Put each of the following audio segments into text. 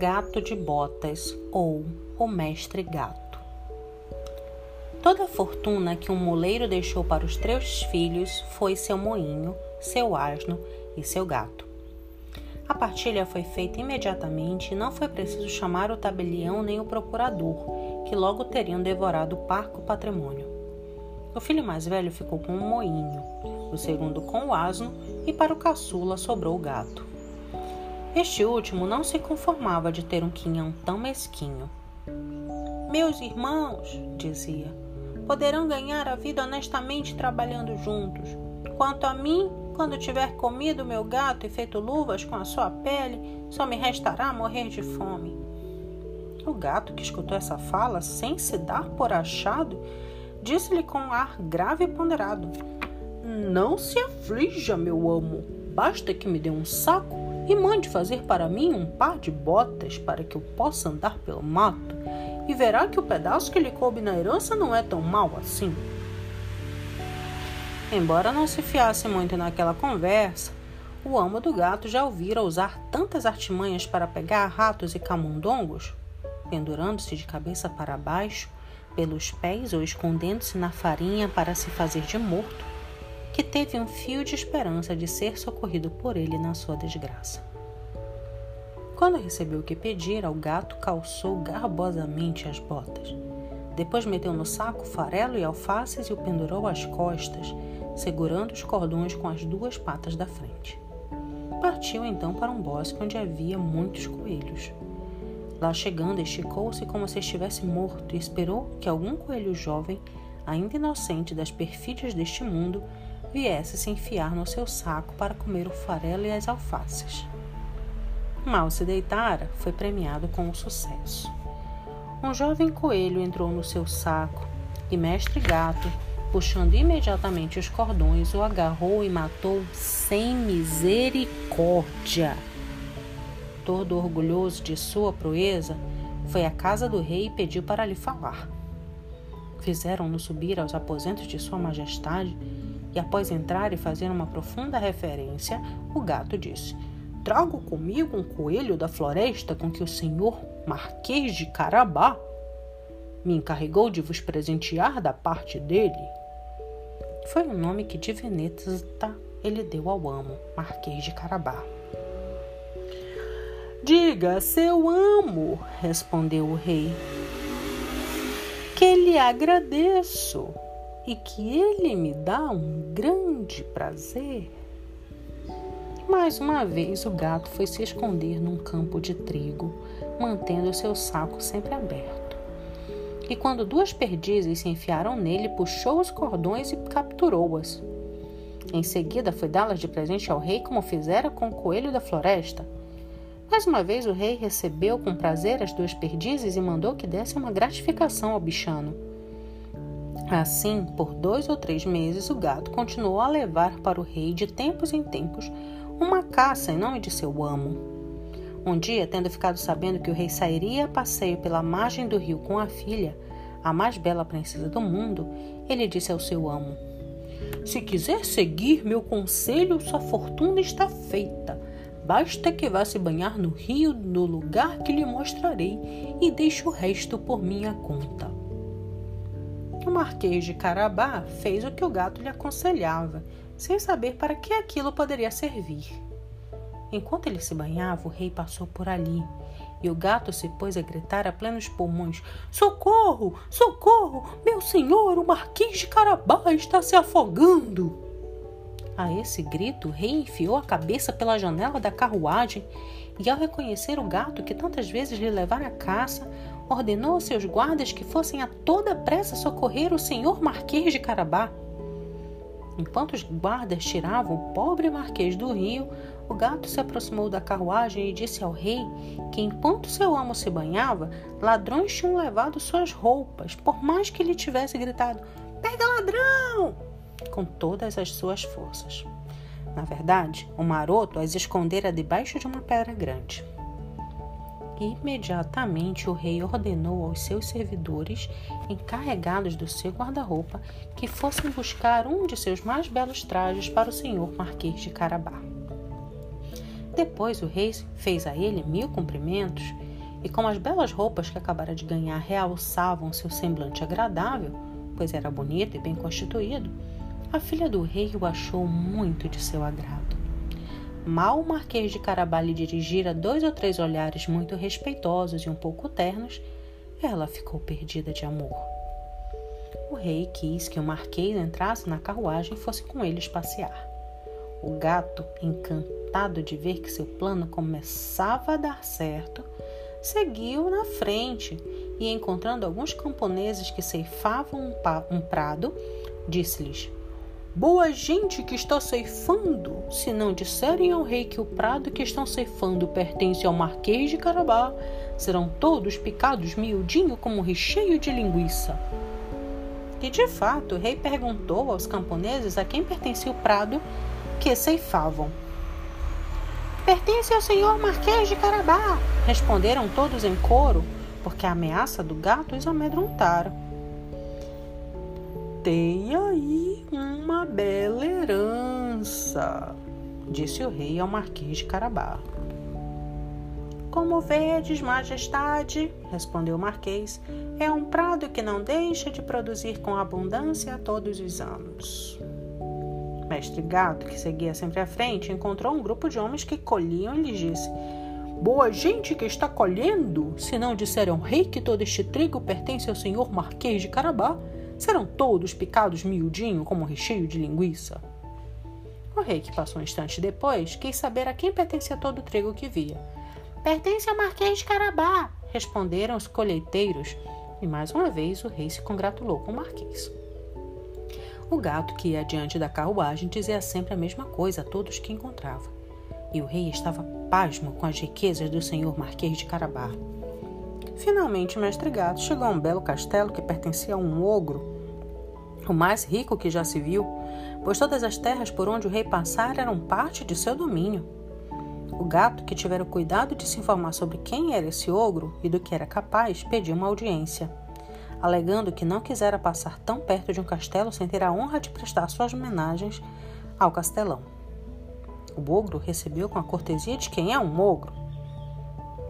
gato de botas ou o mestre gato. Toda a fortuna que um moleiro deixou para os três filhos foi seu moinho, seu asno e seu gato. A partilha foi feita imediatamente e não foi preciso chamar o tabelião nem o procurador, que logo teriam devorado o parco patrimônio. O filho mais velho ficou com o moinho, o segundo com o asno e para o caçula sobrou o gato. Este último não se conformava de ter um quinhão tão mesquinho. Meus irmãos, dizia, poderão ganhar a vida honestamente trabalhando juntos. Quanto a mim, quando tiver comido meu gato e feito luvas com a sua pele, só me restará morrer de fome. O gato, que escutou essa fala sem se dar por achado, disse-lhe com um ar grave e ponderado: Não se aflija, meu amo. Basta que me dê um saco e mande fazer para mim um par de botas para que eu possa andar pelo mato, e verá que o pedaço que lhe coube na herança não é tão mau assim. Embora não se fiasse muito naquela conversa, o amo do gato já ouvira usar tantas artimanhas para pegar ratos e camundongos, pendurando-se de cabeça para baixo, pelos pés ou escondendo-se na farinha para se fazer de morto, que teve um fio de esperança de ser socorrido por ele na sua desgraça. Quando recebeu o que pedira, o gato calçou garbosamente as botas. Depois meteu no saco farelo e alfaces e o pendurou às costas, segurando os cordões com as duas patas da frente. Partiu então para um bosque onde havia muitos coelhos. Lá chegando, esticou-se como se estivesse morto e esperou que algum coelho jovem, ainda inocente das perfídias deste mundo, viesse se enfiar no seu saco para comer o farelo e as alfaces. Mal se deitara, foi premiado com o sucesso. Um jovem coelho entrou no seu saco e Mestre Gato, puxando imediatamente os cordões, o agarrou e matou sem misericórdia. Todo orgulhoso de sua proeza, foi à casa do rei e pediu para lhe falar. Fizeram-no subir aos aposentos de Sua Majestade e após entrar e fazer uma profunda referência, o gato disse: Trago comigo um coelho da floresta com que o senhor Marquês de Carabá me encarregou de vos presentear da parte dele. Foi o nome que de Veneta ele deu ao amo, Marquês de Carabá. Diga, seu amo, respondeu o rei, que lhe agradeço e que ele me dá um grande prazer. Mais uma vez o gato foi se esconder num campo de trigo, mantendo seu saco sempre aberto. E quando duas perdizes se enfiaram nele, puxou os cordões e capturou-as. Em seguida foi dá-las de presente ao rei, como fizera com o coelho da floresta. Mais uma vez o rei recebeu com prazer as duas perdizes e mandou que desse uma gratificação ao bichano. Assim, por dois ou três meses, o gato continuou a levar para o rei, de tempos em tempos, uma caça em nome de seu amo. Um dia, tendo ficado sabendo que o rei sairia a passeio pela margem do rio com a filha, a mais bela princesa do mundo, ele disse ao seu amo: Se quiser seguir meu conselho, sua fortuna está feita. Basta que vá se banhar no rio no lugar que lhe mostrarei e deixe o resto por minha conta. O Marquês de Carabá fez o que o gato lhe aconselhava, sem saber para que aquilo poderia servir. Enquanto ele se banhava, o rei passou por ali e o gato se pôs a gritar a plenos pulmões: Socorro! Socorro! Meu senhor, o Marquês de Carabá está se afogando! A esse grito, o rei enfiou a cabeça pela janela da carruagem e, ao reconhecer o gato que tantas vezes lhe levara a caça, ordenou a seus guardas que fossem a toda pressa socorrer o senhor Marquês de Carabá. Enquanto os guardas tiravam o pobre Marquês do rio, o gato se aproximou da carruagem e disse ao rei que, enquanto seu amo se banhava, ladrões tinham levado suas roupas, por mais que ele tivesse gritado: Pega ladrão! com todas as suas forças. Na verdade, o maroto as escondera debaixo de uma pedra grande. Imediatamente o rei ordenou aos seus servidores, encarregados do seu guarda-roupa, que fossem buscar um de seus mais belos trajes para o senhor Marquês de Carabá. Depois o rei fez a ele mil cumprimentos e como as belas roupas que acabara de ganhar realçavam seu semblante agradável, pois era bonito e bem constituído, a filha do rei o achou muito de seu agrado. Mal o Marquês de Carabá lhe dirigira dois ou três olhares muito respeitosos e um pouco ternos, ela ficou perdida de amor. O rei quis que o Marquês entrasse na carruagem e fosse com eles passear. O gato, encantado de ver que seu plano começava a dar certo, seguiu na frente e, encontrando alguns camponeses que ceifavam um prado, disse-lhes: Boa gente que está ceifando! Se não disserem ao rei que o prado que estão ceifando pertence ao Marquês de Carabá, serão todos picados miudinho como recheio de linguiça. E de fato, o rei perguntou aos camponeses a quem pertencia o prado que ceifavam. Pertence ao senhor Marquês de Carabá, responderam todos em coro, porque a ameaça do gato os amedrontara. Tem aí uma bela herança, disse o rei ao Marquês de Carabá. Como vedes, majestade, respondeu o Marquês, é um prado que não deixa de produzir com abundância todos os anos. Mestre Gato, que seguia sempre à frente, encontrou um grupo de homens que colhiam e lhes disse: Boa gente que está colhendo! Se não disser ao rei que todo este trigo pertence ao senhor Marquês de Carabá, serão todos picados miudinho como recheio de linguiça. O rei, que passou um instante depois, quis saber a quem pertencia todo o trigo que via. Pertence ao Marquês de Carabá, responderam os colheiteiros, e mais uma vez o rei se congratulou com o Marquês. O gato que ia diante da carruagem dizia sempre a mesma coisa a todos que encontrava. E o rei estava pasmo com as riquezas do senhor Marquês de Carabá. Finalmente, o mestre gato chegou a um belo castelo que pertencia a um ogro, o mais rico que já se viu, pois todas as terras por onde o rei passara eram parte de seu domínio. O gato, que tivera o cuidado de se informar sobre quem era esse ogro e do que era capaz, pediu uma audiência alegando que não quisera passar tão perto de um castelo sem ter a honra de prestar suas homenagens ao castelão. O ogro recebeu com a cortesia de quem é um ogro,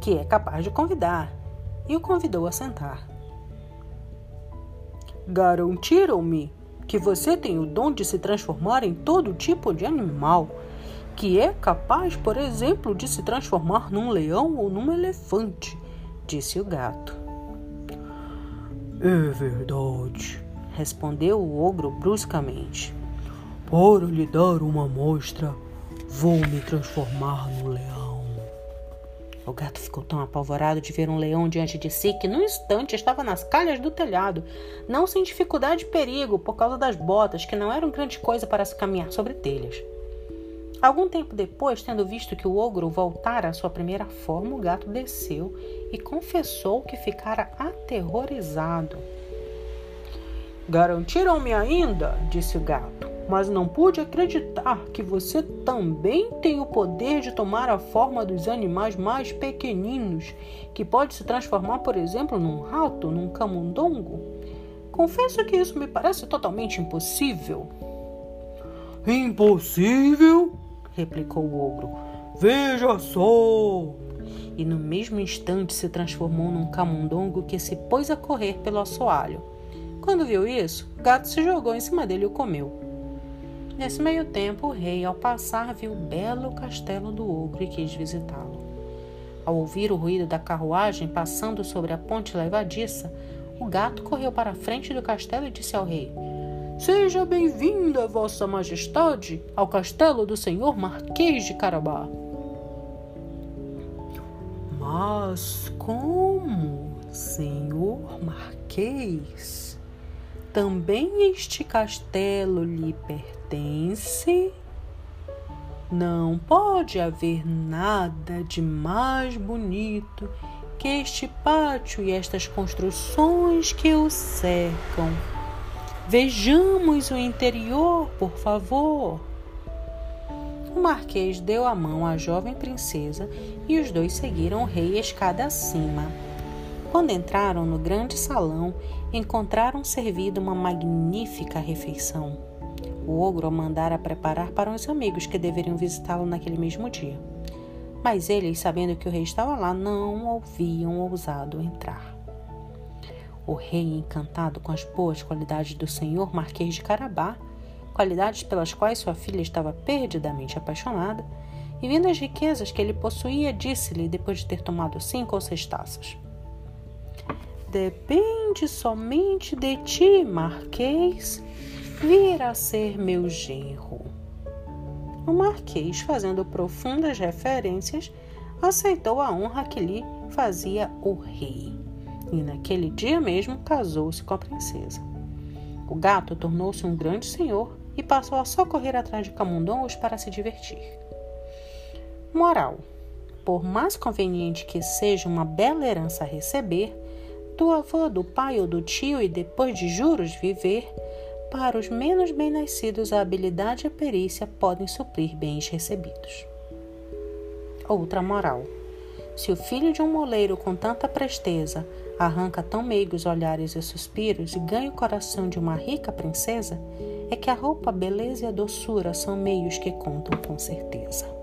que é capaz de convidar, e o convidou a sentar. Garantiram-me que você tem o dom de se transformar em todo tipo de animal, que é capaz, por exemplo, de se transformar num leão ou num elefante, disse o gato. É verdade, respondeu o ogro bruscamente. Para lhe dar uma amostra, vou me transformar no leão. O gato ficou tão apavorado de ver um leão diante de si que, num instante, estava nas calhas do telhado, não sem dificuldade e perigo por causa das botas, que não eram grande coisa para se caminhar sobre telhas. Algum tempo depois, tendo visto que o ogro voltara à sua primeira forma, o gato desceu e confessou que ficara aterrorizado. Garantiram-me ainda, disse o gato, mas não pude acreditar que você também tem o poder de tomar a forma dos animais mais pequeninos, que pode se transformar, por exemplo, num rato, num camundongo. Confesso que isso me parece totalmente impossível. Impossível? replicou o ogro. Veja só! E no mesmo instante se transformou num camundongo que se pôs a correr pelo assoalho. Quando viu isso, o gato se jogou em cima dele e o comeu. Nesse meio tempo, o rei, ao passar, viu o belo castelo do ogro e quis visitá-lo. Ao ouvir o ruído da carruagem passando sobre a ponte levadiça, o gato correu para a frente do castelo e disse ao rei: Seja bem-vinda, Vossa Majestade, ao castelo do Senhor Marquês de Carabá. Mas como, Senhor Marquês? Também este castelo lhe pertence? Não pode haver nada de mais bonito que este pátio e estas construções que o cercam. Vejamos o interior, por favor. O marquês deu a mão à jovem princesa e os dois seguiram o rei escada acima. Quando entraram no grande salão, encontraram servida uma magnífica refeição. O ogro mandara preparar para os amigos que deveriam visitá-lo naquele mesmo dia. Mas eles, sabendo que o rei estava lá, não haviam ousado entrar. O rei, encantado com as boas qualidades do senhor Marquês de Carabá, qualidades pelas quais sua filha estava perdidamente apaixonada, e vendo as riquezas que ele possuía, disse-lhe, depois de ter tomado cinco ou seis taças: Depende somente de ti, Marquês, vir a ser meu genro. O Marquês, fazendo profundas referências, aceitou a honra que lhe fazia o rei. E naquele dia mesmo casou-se com a princesa. O gato tornou-se um grande senhor e passou a só correr atrás de camundongos para se divertir. Moral: Por mais conveniente que seja uma bela herança a receber, do avô, do pai ou do tio e depois de juros viver, para os menos bem-nascidos a habilidade e a perícia podem suprir bens recebidos. Outra moral: Se o filho de um moleiro com tanta presteza arranca tão meigos olhares e suspiros e ganha o coração de uma rica princesa, é que a roupa, a beleza e a doçura são meios que contam com certeza.